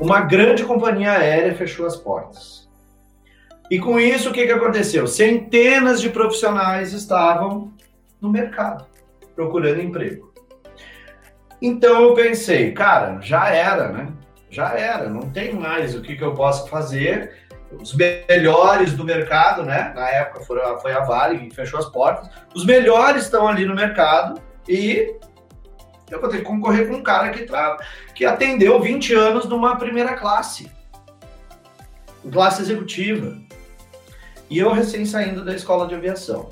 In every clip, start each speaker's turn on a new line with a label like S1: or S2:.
S1: uma grande companhia aérea fechou as portas. E com isso, o que, que aconteceu? Centenas de profissionais estavam no mercado, procurando emprego. Então eu pensei, cara, já era, né? Já era, não tem mais o que, que eu possa fazer. Os melhores do mercado, né? Na época foi a, foi a Vale que fechou as portas. Os melhores estão ali no mercado e eu vou ter que concorrer com um cara que, tra... que atendeu 20 anos numa primeira classe, classe executiva. E eu recém saindo da escola de aviação.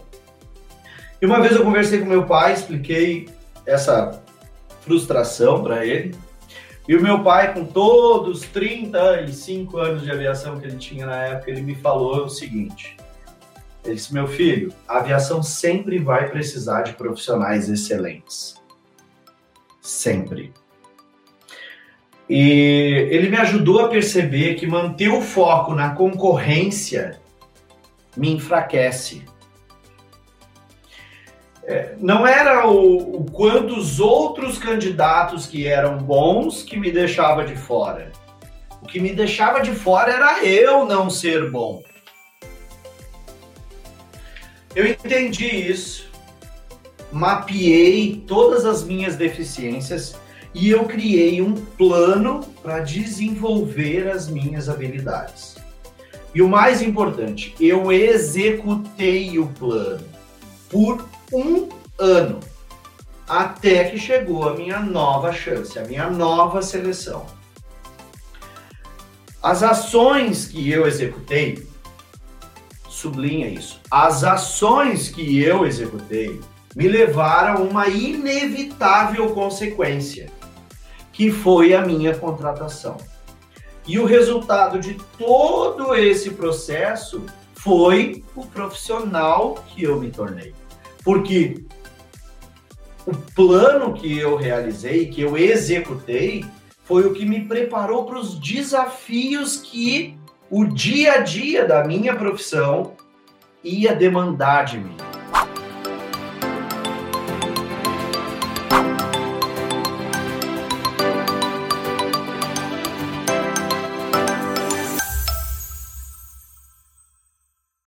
S1: E uma vez eu conversei com meu pai, expliquei essa frustração para ele. E o meu pai, com todos os 35 anos de aviação que ele tinha na época, ele me falou o seguinte: ele disse, meu filho, a aviação sempre vai precisar de profissionais excelentes sempre. E ele me ajudou a perceber que manter o foco na concorrência me enfraquece. É, não era o, o quanto os outros candidatos que eram bons que me deixava de fora. O que me deixava de fora era eu não ser bom. Eu entendi isso mapeei todas as minhas deficiências e eu criei um plano para desenvolver as minhas habilidades. E o mais importante, eu executei o plano por um ano, até que chegou a minha nova chance, a minha nova seleção. As ações que eu executei, sublinha isso, as ações que eu executei me levaram a uma inevitável consequência, que foi a minha contratação. E o resultado de todo esse processo foi o profissional que eu me tornei. Porque o plano que eu realizei, que eu executei, foi o que me preparou para os desafios que o dia a dia da minha profissão ia demandar de mim.